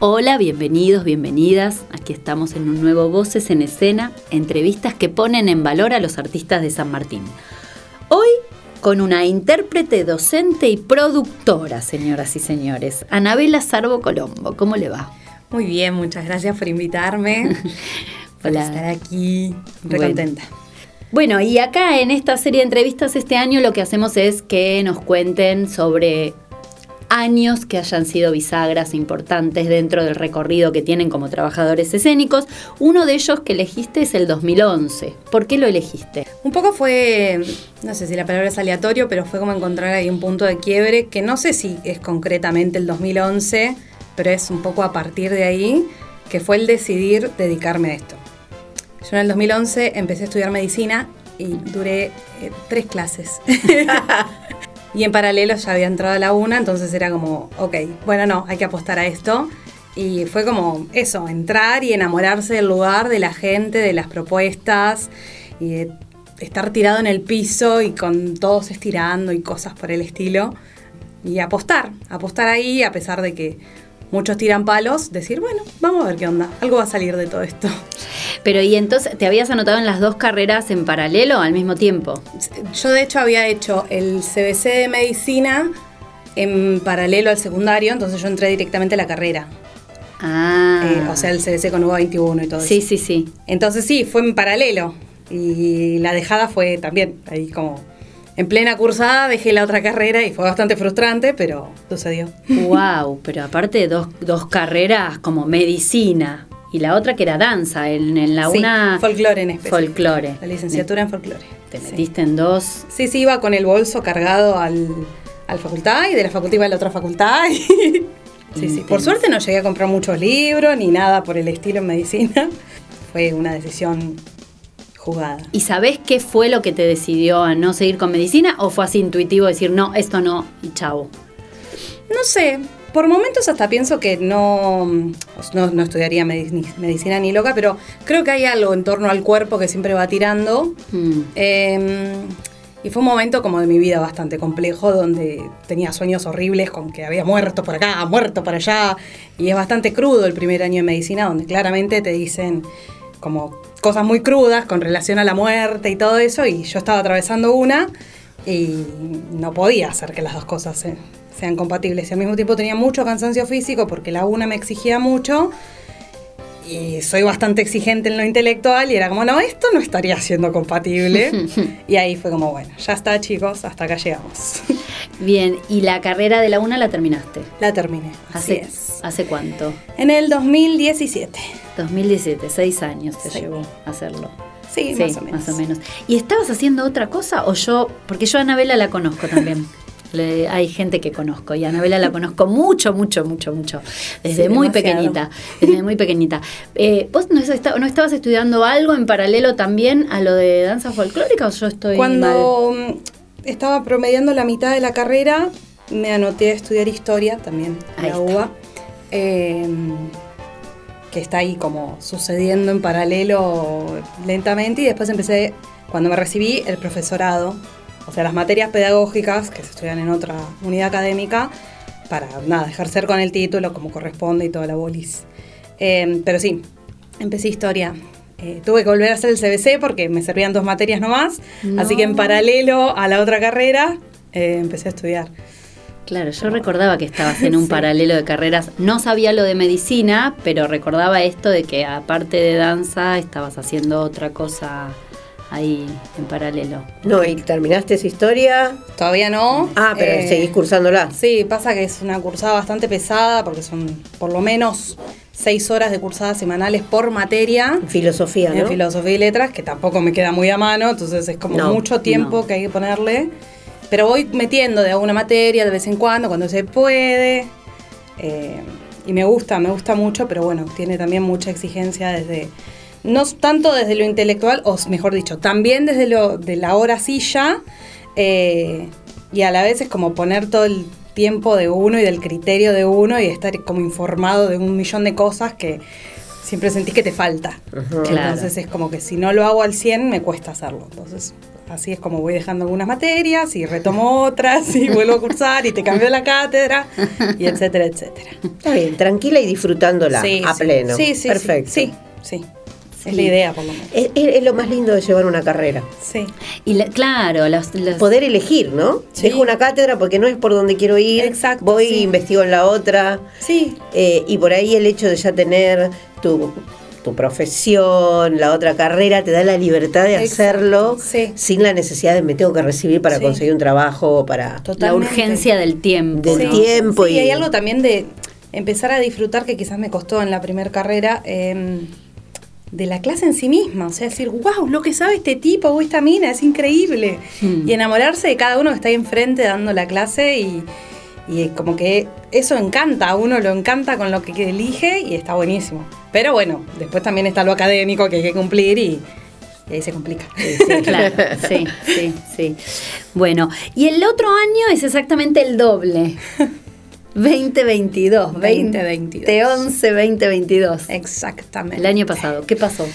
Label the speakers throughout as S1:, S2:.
S1: Hola, bienvenidos, bienvenidas. Aquí estamos en un nuevo Voces en Escena, entrevistas que ponen en valor a los artistas de San Martín. Hoy con una intérprete, docente y productora, señoras y señores, Anabela Sarbo Colombo. ¿Cómo le va?
S2: Muy bien, muchas gracias por invitarme. por estar aquí, re contenta.
S1: Bueno, y acá en esta serie de entrevistas este año lo que hacemos es que nos cuenten sobre años que hayan sido bisagras importantes dentro del recorrido que tienen como trabajadores escénicos. Uno de ellos que elegiste es el 2011. ¿Por qué lo elegiste?
S2: Un poco fue, no sé si la palabra es aleatorio, pero fue como encontrar ahí un punto de quiebre que no sé si es concretamente el 2011, pero es un poco a partir de ahí que fue el decidir dedicarme a esto. Yo en el 2011 empecé a estudiar medicina y duré eh, tres clases. Y en paralelo ya había entrado a la una, entonces era como, ok, bueno, no, hay que apostar a esto. Y fue como eso, entrar y enamorarse del lugar, de la gente, de las propuestas, y estar tirado en el piso y con todos estirando y cosas por el estilo. Y apostar, apostar ahí a pesar de que muchos tiran palos, decir, bueno, vamos a ver qué onda, algo va a salir de todo esto.
S1: Pero y entonces, ¿te habías anotado en las dos carreras en paralelo al mismo tiempo?
S2: Yo de hecho había hecho el CBC de medicina en paralelo al secundario, entonces yo entré directamente a la carrera.
S1: Ah.
S2: Eh, o sea, el CBC con UBA21 y todo
S1: sí,
S2: eso.
S1: Sí, sí, sí.
S2: Entonces sí, fue en paralelo. Y la dejada fue también ahí como en plena cursada dejé la otra carrera y fue bastante frustrante, pero sucedió.
S1: Wow, pero aparte dos, dos carreras como medicina y la otra que era danza, en, la una...
S2: folclore en especial.
S1: Folclore.
S2: La licenciatura en folclore.
S1: Te metiste en dos...
S2: Sí, sí, iba con el bolso cargado al, al facultad y de la facultad iba a la otra facultad. sí, sí. Por suerte no llegué a comprar muchos libros ni nada por el estilo en medicina. Fue una decisión
S1: ¿Y sabés qué fue lo que te decidió a no seguir con medicina o fue así intuitivo decir, no, esto no y chavo?
S2: No sé, por momentos hasta pienso que no, no, estudiaría medicina ni loca, pero creo que hay algo en torno al cuerpo que siempre va tirando. Hmm. Em, y fue un momento como de mi vida bastante complejo, donde tenía sueños horribles con que había muerto por acá, muerto por allá. Y es bastante crudo el primer año de medicina, donde claramente te dicen como cosas muy crudas con relación a la muerte y todo eso, y yo estaba atravesando una y no podía hacer que las dos cosas sean compatibles. Y al mismo tiempo tenía mucho cansancio físico porque la una me exigía mucho y soy bastante exigente en lo intelectual y era como, no, esto no estaría siendo compatible. y ahí fue como, bueno, ya está chicos, hasta acá llegamos.
S1: Bien, ¿y la carrera de la una la terminaste?
S2: La terminé.
S1: Así es. ¿Hace cuánto?
S2: En el 2017.
S1: 2017, seis años te llevó a hacerlo.
S2: Sí, más o menos.
S1: Más o menos. ¿Y estabas haciendo otra cosa o yo? Porque yo a Anabela la conozco también. hay gente que conozco y a Anabela la conozco mucho, mucho, mucho, mucho. Desde muy pequeñita. Desde muy pequeñita. Eh, ¿Vos no, estabas estudiando algo en paralelo también a lo de danza folclórica o yo estoy
S2: Cuando estaba promediando la mitad de la carrera, me anoté a estudiar historia también en la UBA. Em, que está ahí como sucediendo en paralelo lentamente y después empecé, cuando me recibí, el profesorado, o sea, las materias pedagógicas que se estudian en otra unidad académica para, nada, ejercer con el título como corresponde y toda la bolis. Em, pero sí, empecé historia eh, tuve que volver a hacer el CBC porque me servían dos materias nomás, así que en paralelo a la otra carrera eh, empecé a estudiar.
S1: Claro, yo recordaba que estabas en un paralelo de carreras. No sabía lo de medicina, pero recordaba esto de que aparte de danza estabas haciendo otra cosa ahí en paralelo.
S3: No, ¿y terminaste esa historia?
S2: Todavía no.
S3: Ah, pero eh, seguís cursándola.
S2: Sí, pasa que es una cursada bastante pesada porque son por lo menos seis horas de cursadas semanales por materia.
S3: Filosofía, ¿no?
S2: En filosofía y letras, que tampoco me queda muy a mano, entonces es como mucho tiempo que hay que ponerle. Pero voy metiendo de alguna materia de vez en cuando, cuando se puede. Eh, y me gusta, me gusta mucho, pero bueno, tiene también mucha exigencia desde, no tanto desde lo intelectual, o mejor dicho, también desde lo de la hora silla, eh, y a la vez es como poner todo el tiempo de uno y del criterio de uno y estar como informado de un millón de cosas que siempre sentís que te falta. Entonces es como que si no lo hago al 100 me cuesta hacerlo. Entonces así es como voy dejando algunas materias y retomo otras y vuelvo a cursar y te cambio la cátedra y etcétera, etcétera.
S3: Está bien, tranquila y disfrutándola a pleno.
S2: Sí, sí,
S3: Perfecto.
S2: Sí, sí. Es la idea, por lo menos.
S3: Es, lo más lindo de llevar una carrera.
S2: Sí.
S1: Y claro,
S3: poder elegir, ¿no? Dejo una cátedra porque no es por donde quiero ir.
S2: Exacto.
S3: Voy e investigo en la otra.
S2: Sí.
S3: Eh, y por ahí el hecho de ya tener tu, profesión, la otra carrera, te da la libertad de hacerlo sin la necesidad de me tengo que recibir para conseguir un trabajo, para...
S1: La urgencia del tiempo.
S3: Del tiempo.
S2: y hay algo también de empezar a disfrutar que quizás me costó en la primera carrera. Eh, de la clase en sí misma, o sea, decir, wow, lo que sabe este tipo o esta mina es increíble. Hmm. Y enamorarse de cada uno que está ahí enfrente dando la clase y, como que eso encanta, a uno lo encanta con lo que elige y está buenísimo. Pero bueno, después también está lo académico que hay que cumplir y, ahí se complica.
S1: Sí, claro, sí, sí, sí. Bueno, y el otro año es exactamente el doble. 2022. 2022. 2011, 2022.
S2: Exactamente.
S1: El año pasado. ¿Qué pasó?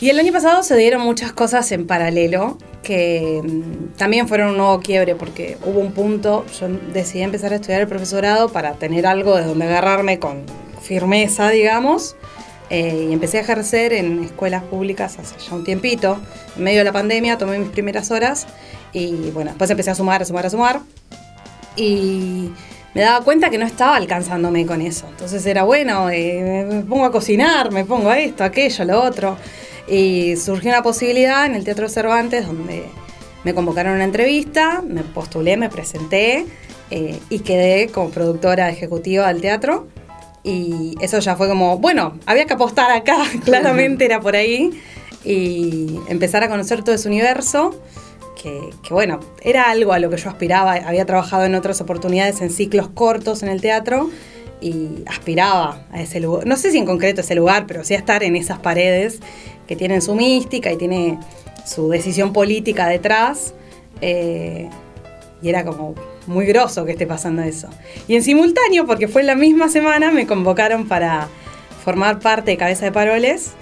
S2: Y el año pasado se dieron muchas cosas en paralelo que mm, también fueron un nuevo quiebre porque hubo un punto, yo decidí empezar a estudiar el profesorado para tener algo de donde agarrarme con firmeza, digamos, eh, y empecé a ejercer en escuelas públicas hace ya un tiempito. En medio de la pandemia tomé mis primeras horas y bueno, después empecé a sumar, a sumar, a sumar. Y me daba cuenta que no estaba alcanzándome con eso. Entonces era bueno, eh, me pongo a cocinar, me pongo a esto, aquello, lo otro. Y surgió una posibilidad en el Teatro Cervantes donde me convocaron a una entrevista, me postulé, me presenté eh, y quedé como productora ejecutiva del teatro. Y eso ya fue como, bueno, había que apostar acá, claramente era por ahí. Y empezar a conocer todo ese universo que, bueno, era algo a lo que yo aspiraba. Había trabajado en otras oportunidades en ciclos cortos en el teatro y aspiraba a ese lugar. No sé si en concreto ese lugar, pero sí a estar en esas paredes que tienen su mística y tiene su decisión política detrás. Eh, y era como muy groso que esté pasando eso. Y en simultáneo, porque fue la misma semana, me convocaron para formar parte de Cabeza de Paroles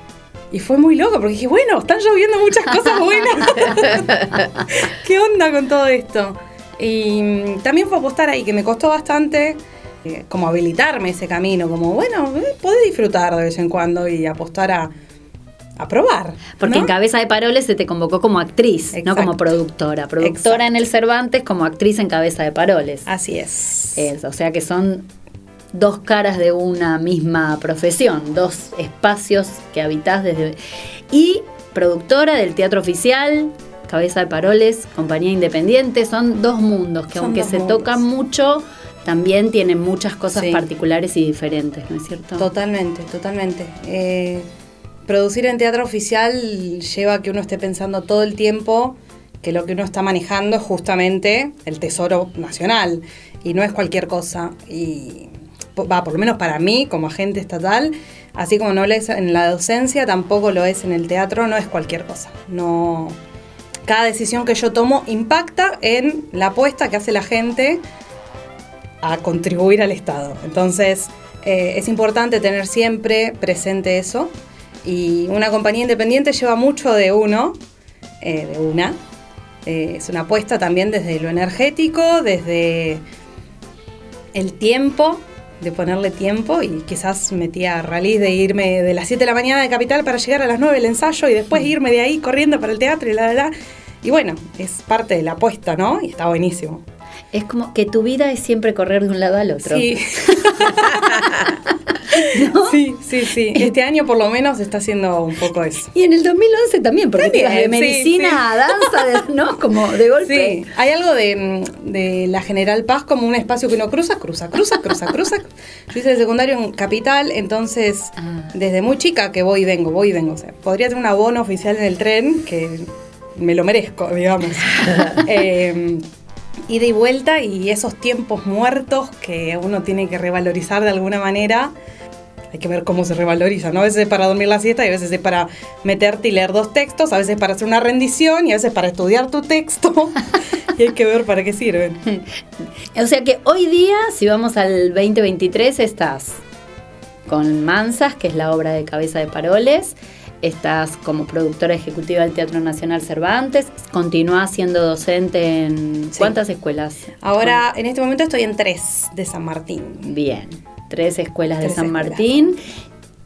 S2: y fue muy loco porque dije, bueno, están lloviendo muchas cosas buenas. ¿Qué onda con todo esto? Y mm, también fue apostar ahí, que me costó bastante eh, como habilitarme ese camino, como, bueno, eh, podés disfrutar de vez en cuando y apostar a, a probar.
S1: Porque en Cabeza de Paroles se te convocó como actriz, no como productora. Productora en el Cervantes como actriz en Cabeza de Paroles.
S2: Así es.
S1: es. O sea que son dos caras de una misma profesión, dos espacios que habitas desde... Y productora del teatro oficial, Cabeza de Paroles, compañía independiente, son dos mundos que aunque se tocan mucho, también tienen muchas cosas particulares y diferentes, ¿no es cierto?
S2: Totalmente, totalmente. Eh, producir en teatro oficial lleva a que uno esté pensando todo el tiempo que lo que uno está manejando es justamente el tesoro nacional y no es cualquier cosa. Y va, por lo menos para mí como agente estatal, así como no lo es en la docencia, tampoco lo es en el teatro, no es cualquier cosa. No, cada decisión que yo tomo impacta en la apuesta que hace la gente a contribuir al Estado. Entonces, eh, es importante tener siempre presente eso. Y una compañía independiente lleva mucho de uno, eh, de una. Eh, es una apuesta también desde lo energético, desde el tiempo de ponerle tiempo y quizás metía a de irme de las 7 de la mañana de Capital para llegar a las 9 el ensayo y después irme de ahí corriendo para el teatro y la, la. Y bueno, es parte de la apuesta, ¿no? Y está buenísimo.
S1: Es como que tu vida es siempre correr de un lado al otro.
S2: Sí. Sí, sí, sí. Este año por lo menos está haciendo un poco eso.
S1: Y en el 2011 también, porque de medicina a danza, ¿no? Como de golpe.
S2: Sí, hay algo de, la General Paz como un espacio que uno cruza, cruza, cruza, cruza, cruza. Yo hice el secundario en Capital, entonces ah. desde muy chica que voy y vengo, voy y vengo. O sea, podría tener un abono oficial en el tren que me lo merezco, digamos. eh, ida y vuelta y esos tiempos muertos que uno tiene que revalorizar de alguna manera. Hay que ver cómo se revaloriza, ¿no? A veces es para dormir la siesta y a veces es para meterte y leer dos textos, a veces para hacer una rendición y a veces para estudiar tu texto. y hay que ver para qué sirven.
S1: o sea que hoy día, si vamos al 2023, estás con Mansas, que es la obra de cabeza de Paroles, estás como productora ejecutiva del Teatro Nacional Cervantes, continúas siendo docente en cuántas escuelas?
S2: Ahora, en este momento estoy en tres de San Martín.
S1: Bien, tres escuelas de San Martín.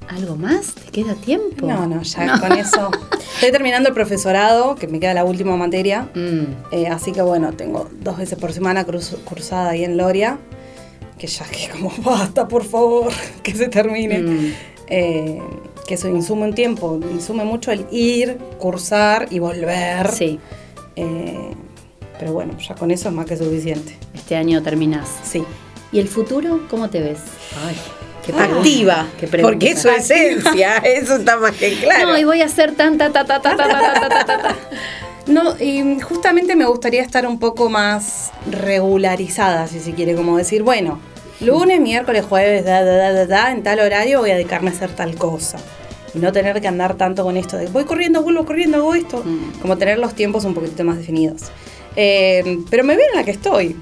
S1: ¿Algo más? ¿Te queda tiempo?
S2: No, no, ya con eso. Estoy terminando el profesorado, que me queda la última materia. Mm. Eh, así que bueno, tengo dos veces por semana cursada ahí en Loria. Que ya que como basta, por favor, que se termine. Mm. Eh, que eso insume un tiempo, insume mucho el ir, cursar y volver.
S1: Sí.
S2: Eh, pero bueno, ya con eso es más que suficiente.
S1: Este año terminás.
S2: Sí.
S1: ¿Y el futuro cómo te ves?
S3: Ay. Qué activa, porque es su esencia, eso está más que claro.
S1: No, y voy a hacer tanta, ta, ta, ta, ta, ta, ta, ta, ta.
S2: No, y justamente me gustaría estar un poco más regularizada, si se quiere, como decir, bueno, lunes, miércoles, jueves, da, da, da, da, en tal horario voy a dedicarme a hacer tal cosa. Y no tener que andar tanto con esto de voy corriendo, vuelvo corriendo, hago esto. Mm. Como tener los tiempos un poquito más definidos. Eh, pero me veo en la que estoy.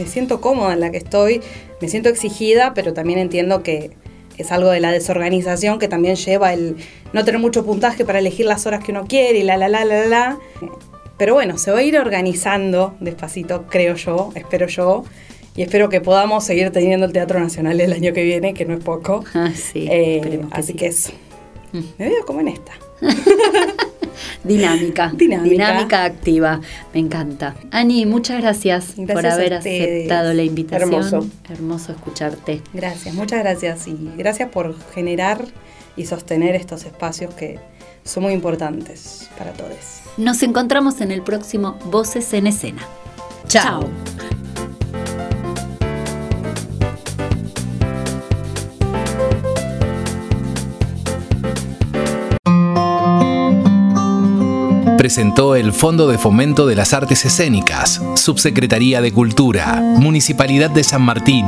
S2: Me siento cómoda en la que estoy. Me siento exigida, pero también entiendo que es algo de la desorganización que también lleva el no tener mucho puntaje para elegir las horas que uno quiere y la, la, la, la, la. Pero bueno, se va a ir organizando despacito, creo yo, espero yo. Y espero que podamos seguir teniendo el Teatro Nacional el año que viene, que no es poco.
S1: Ah, sí,
S2: eh, así que eso. Mm. Me veo como en esta.
S1: Dinámica, dinámica, activa. Me encanta. Ani, muchas gracias, por haber aceptado la invitación.
S3: Hermoso.
S1: Hermoso escucharte.
S2: Gracias, muchas gracias. Y gracias por generar y sostener estos espacios que son muy importantes para todos.
S1: Nos encontramos en el próximo Voces en Escena. Chao.
S4: Presentó el Fondo de Fomento de las Artes Escénicas, Subsecretaría de Cultura, Municipalidad de San Martín.